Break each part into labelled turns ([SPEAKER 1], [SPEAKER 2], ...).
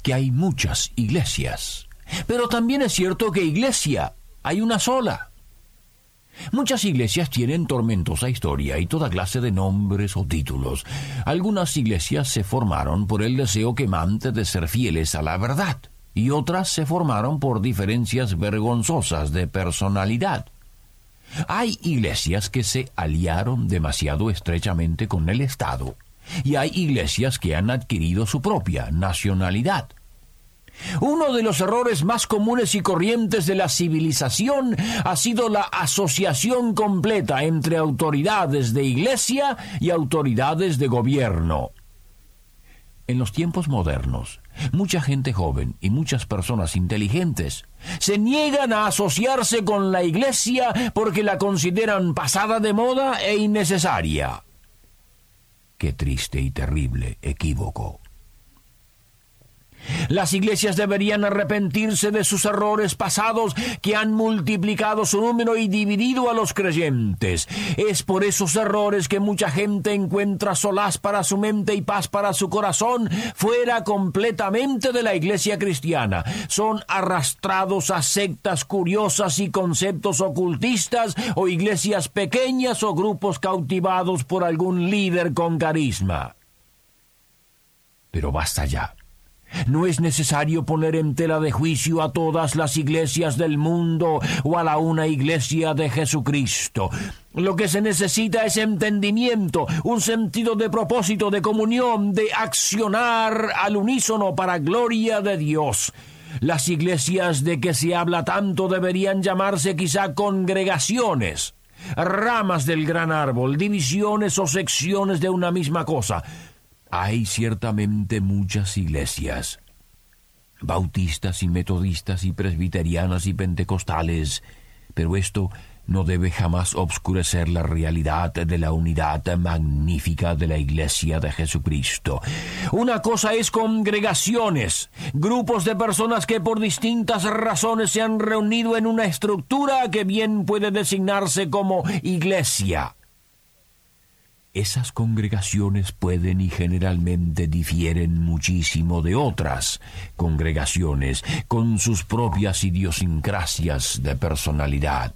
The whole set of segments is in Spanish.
[SPEAKER 1] que hay muchas iglesias, pero también es cierto que iglesia hay una sola. Muchas iglesias tienen tormentosa historia y toda clase de nombres o títulos. Algunas iglesias se formaron por el deseo quemante de ser fieles a la verdad, y otras se formaron por diferencias vergonzosas de personalidad. Hay iglesias que se aliaron demasiado estrechamente con el Estado y hay iglesias que han adquirido su propia nacionalidad. Uno de los errores más comunes y corrientes de la civilización ha sido la asociación completa entre autoridades de iglesia y autoridades de gobierno. En los tiempos modernos, mucha gente joven y muchas personas inteligentes se niegan a asociarse con la iglesia porque la consideran pasada de moda e innecesaria. Qué triste y terrible equívoco. Las iglesias deberían arrepentirse de sus errores pasados que han multiplicado su número y dividido a los creyentes. Es por esos errores que mucha gente encuentra solaz para su mente y paz para su corazón fuera completamente de la iglesia cristiana. Son arrastrados a sectas curiosas y conceptos ocultistas o iglesias pequeñas o grupos cautivados por algún líder con carisma. Pero basta ya. No es necesario poner en tela de juicio a todas las iglesias del mundo o a la una iglesia de Jesucristo. Lo que se necesita es entendimiento, un sentido de propósito, de comunión, de accionar al unísono para gloria de Dios. Las iglesias de que se habla tanto deberían llamarse quizá congregaciones, ramas del gran árbol, divisiones o secciones de una misma cosa. Hay ciertamente muchas iglesias, bautistas y metodistas y presbiterianas y pentecostales, pero esto no debe jamás obscurecer la realidad de la unidad magnífica de la Iglesia de Jesucristo. Una cosa es congregaciones, grupos de personas que por distintas razones se han reunido en una estructura que bien puede designarse como iglesia. Esas congregaciones pueden y generalmente difieren muchísimo de otras congregaciones con sus propias idiosincrasias de personalidad.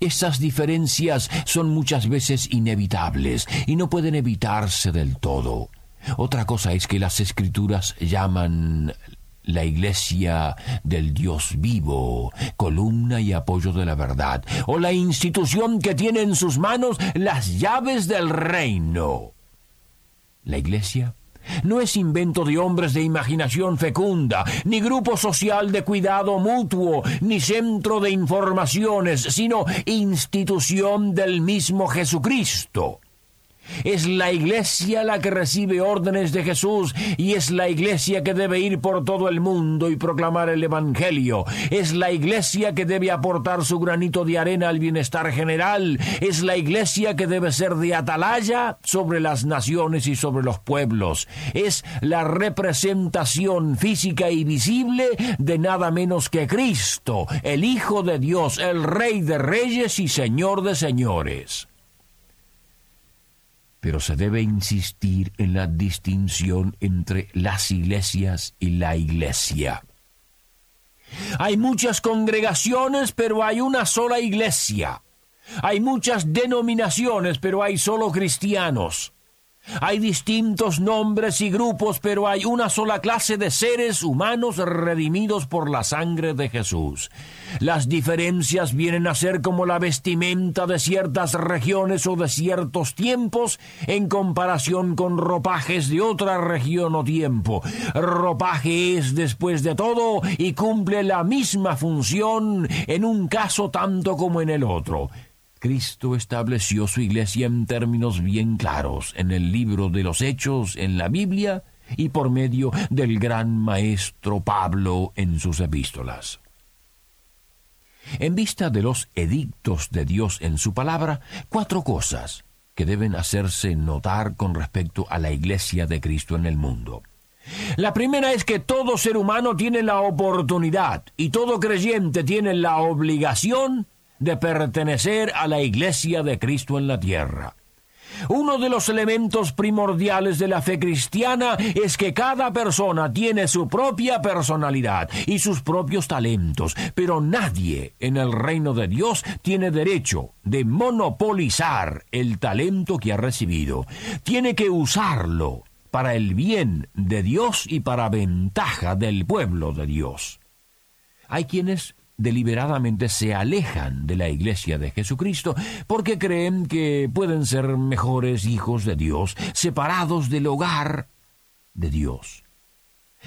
[SPEAKER 1] Esas diferencias son muchas veces inevitables y no pueden evitarse del todo. Otra cosa es que las escrituras llaman la iglesia del Dios vivo, columna y apoyo de la verdad, o la institución que tiene en sus manos las llaves del reino. La iglesia no es invento de hombres de imaginación fecunda, ni grupo social de cuidado mutuo, ni centro de informaciones, sino institución del mismo Jesucristo. Es la iglesia la que recibe órdenes de Jesús y es la iglesia que debe ir por todo el mundo y proclamar el Evangelio. Es la iglesia que debe aportar su granito de arena al bienestar general. Es la iglesia que debe ser de atalaya sobre las naciones y sobre los pueblos. Es la representación física y visible de nada menos que Cristo, el Hijo de Dios, el Rey de Reyes y Señor de Señores pero se debe insistir en la distinción entre las iglesias y la iglesia. Hay muchas congregaciones, pero hay una sola iglesia. Hay muchas denominaciones, pero hay solo cristianos. Hay distintos nombres y grupos, pero hay una sola clase de seres humanos redimidos por la sangre de Jesús. Las diferencias vienen a ser como la vestimenta de ciertas regiones o de ciertos tiempos en comparación con ropajes de otra región o tiempo. Ropaje es, después de todo, y cumple la misma función en un caso tanto como en el otro. Cristo estableció su iglesia en términos bien claros en el libro de los Hechos, en la Biblia y por medio del gran maestro Pablo en sus epístolas. En vista de los edictos de Dios en su palabra, cuatro cosas que deben hacerse notar con respecto a la Iglesia de Cristo en el mundo. La primera es que todo ser humano tiene la oportunidad y todo creyente tiene la obligación de pertenecer a la Iglesia de Cristo en la tierra. Uno de los elementos primordiales de la fe cristiana es que cada persona tiene su propia personalidad y sus propios talentos, pero nadie en el reino de Dios tiene derecho de monopolizar el talento que ha recibido. Tiene que usarlo para el bien de Dios y para ventaja del pueblo de Dios. Hay quienes deliberadamente se alejan de la iglesia de Jesucristo porque creen que pueden ser mejores hijos de Dios, separados del hogar de Dios.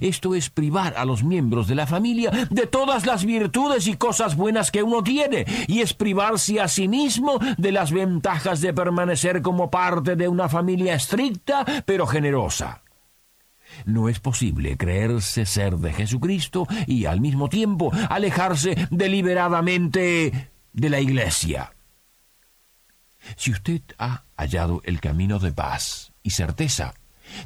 [SPEAKER 1] Esto es privar a los miembros de la familia de todas las virtudes y cosas buenas que uno tiene, y es privarse a sí mismo de las ventajas de permanecer como parte de una familia estricta pero generosa. No es posible creerse ser de Jesucristo y al mismo tiempo alejarse deliberadamente de la Iglesia. Si usted ha hallado el camino de paz y certeza,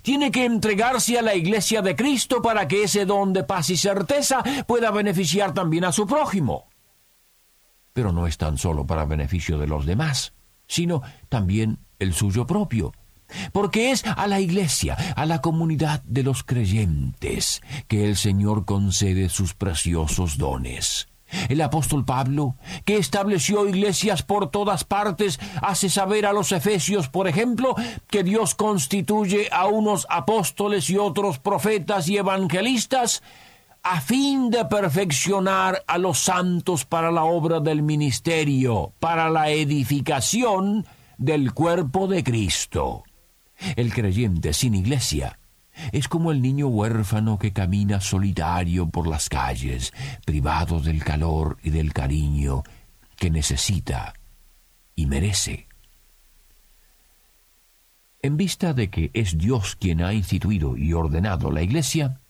[SPEAKER 1] tiene que entregarse a la Iglesia de Cristo para que ese don de paz y certeza pueda beneficiar también a su prójimo. Pero no es tan solo para beneficio de los demás, sino también el suyo propio porque es a la iglesia, a la comunidad de los creyentes, que el Señor concede sus preciosos dones. El apóstol Pablo, que estableció iglesias por todas partes, hace saber a los efesios, por ejemplo, que Dios constituye a unos apóstoles y otros profetas y evangelistas, a fin de perfeccionar a los santos para la obra del ministerio, para la edificación del cuerpo de Cristo. El creyente sin iglesia es como el niño huérfano que camina solitario por las calles, privado del calor y del cariño que necesita y merece. En vista de que es Dios quien ha instituido y ordenado la Iglesia,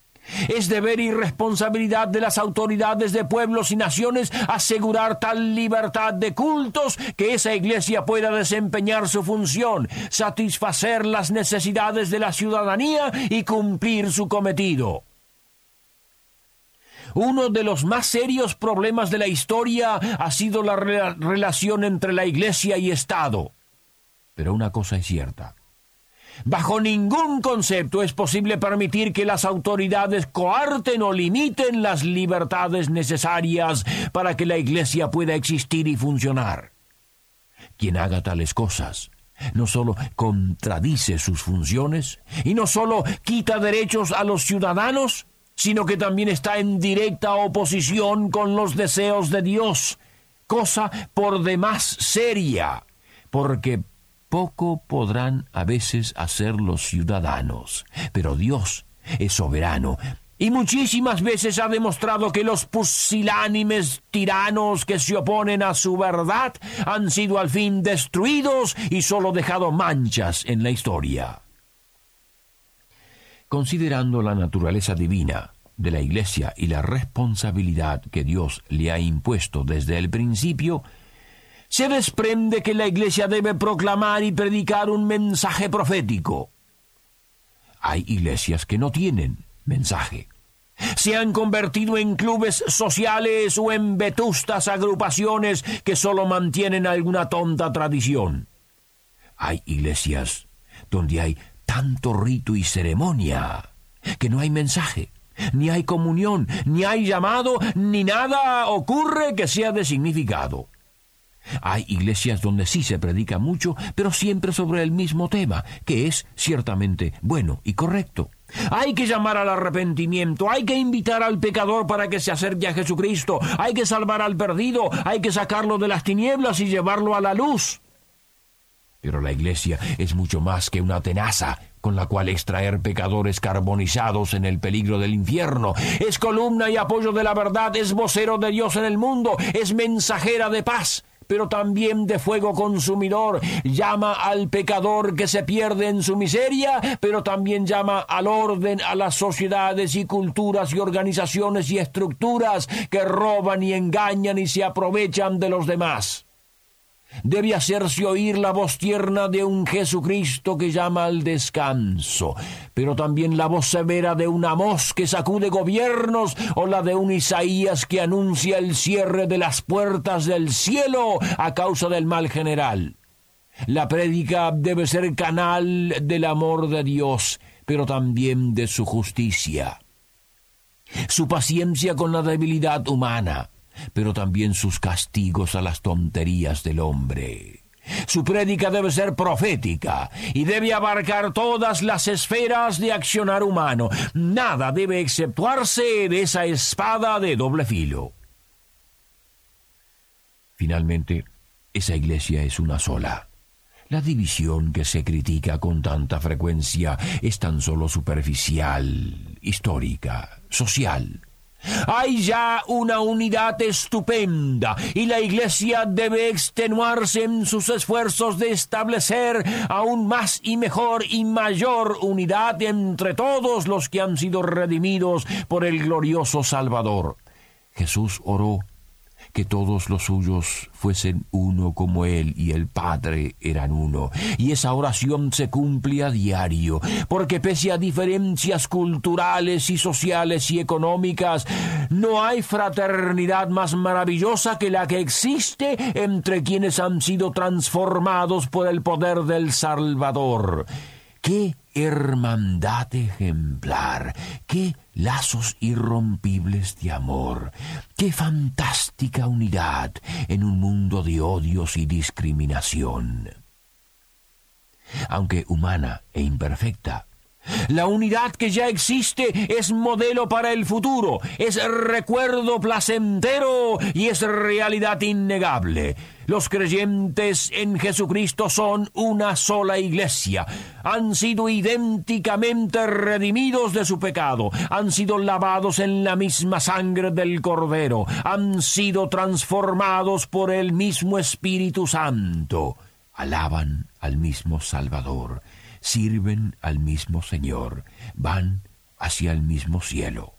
[SPEAKER 1] es deber y responsabilidad de las autoridades de pueblos y naciones asegurar tal libertad de cultos que esa iglesia pueda desempeñar su función, satisfacer las necesidades de la ciudadanía y cumplir su cometido. Uno de los más serios problemas de la historia ha sido la relación entre la Iglesia y Estado. Pero una cosa es cierta. Bajo ningún concepto es posible permitir que las autoridades coarten o limiten las libertades necesarias para que la Iglesia pueda existir y funcionar. Quien haga tales cosas no solo contradice sus funciones y no solo quita derechos a los ciudadanos, sino que también está en directa oposición con los deseos de Dios, cosa por demás seria, porque poco podrán a veces hacer los ciudadanos, pero Dios es soberano y muchísimas veces ha demostrado que los pusilánimes tiranos que se oponen a su verdad han sido al fin destruidos y solo dejado manchas en la historia. Considerando la naturaleza divina de la Iglesia y la responsabilidad que Dios le ha impuesto desde el principio, se desprende que la Iglesia debe proclamar y predicar un mensaje profético. Hay iglesias que no tienen mensaje. Se han convertido en clubes sociales o en vetustas agrupaciones que solo mantienen alguna tonta tradición. Hay iglesias donde hay tanto rito y ceremonia que no hay mensaje, ni hay comunión, ni hay llamado, ni nada ocurre que sea de significado. Hay iglesias donde sí se predica mucho, pero siempre sobre el mismo tema, que es ciertamente bueno y correcto. Hay que llamar al arrepentimiento, hay que invitar al pecador para que se acerque a Jesucristo, hay que salvar al perdido, hay que sacarlo de las tinieblas y llevarlo a la luz. Pero la iglesia es mucho más que una tenaza con la cual extraer pecadores carbonizados en el peligro del infierno. Es columna y apoyo de la verdad, es vocero de Dios en el mundo, es mensajera de paz pero también de fuego consumidor. Llama al pecador que se pierde en su miseria, pero también llama al orden a las sociedades y culturas y organizaciones y estructuras que roban y engañan y se aprovechan de los demás. Debe hacerse oír la voz tierna de un Jesucristo que llama al descanso, pero también la voz severa de un Amós que sacude gobiernos o la de un Isaías que anuncia el cierre de las puertas del cielo a causa del mal general. La prédica debe ser canal del amor de Dios, pero también de su justicia. Su paciencia con la debilidad humana, pero también sus castigos a las tonterías del hombre. Su prédica debe ser profética y debe abarcar todas las esferas de accionar humano. Nada debe exceptuarse de esa espada de doble filo. Finalmente, esa iglesia es una sola. La división que se critica con tanta frecuencia es tan solo superficial, histórica, social. Hay ya una unidad estupenda y la Iglesia debe extenuarse en sus esfuerzos de establecer aún más y mejor y mayor unidad entre todos los que han sido redimidos por el glorioso Salvador. Jesús oró que todos los suyos fuesen uno como Él y el Padre eran uno. Y esa oración se cumple a diario, porque pese a diferencias culturales y sociales y económicas, no hay fraternidad más maravillosa que la que existe entre quienes han sido transformados por el poder del Salvador. ¡Qué hermandad ejemplar! ¡Qué lazos irrompibles de amor! ¡Qué fantástica unidad en un mundo de odios y discriminación! Aunque humana e imperfecta, la unidad que ya existe es modelo para el futuro, es recuerdo placentero y es realidad innegable. Los creyentes en Jesucristo son una sola iglesia. Han sido idénticamente redimidos de su pecado. Han sido lavados en la misma sangre del Cordero. Han sido transformados por el mismo Espíritu Santo. Alaban al mismo Salvador sirven al mismo Señor, van hacia el mismo cielo.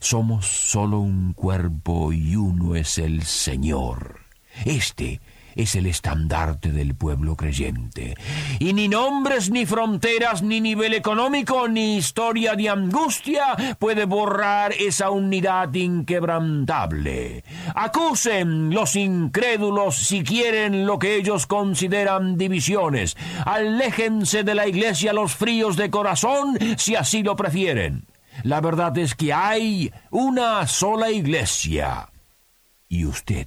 [SPEAKER 1] Somos solo un cuerpo y uno es el Señor. Este es el estandarte del pueblo creyente. Y ni nombres, ni fronteras, ni nivel económico, ni historia de angustia puede borrar esa unidad inquebrantable. Acusen los incrédulos si quieren lo que ellos consideran divisiones. Aléjense de la iglesia los fríos de corazón si así lo prefieren. La verdad es que hay una sola iglesia. Y usted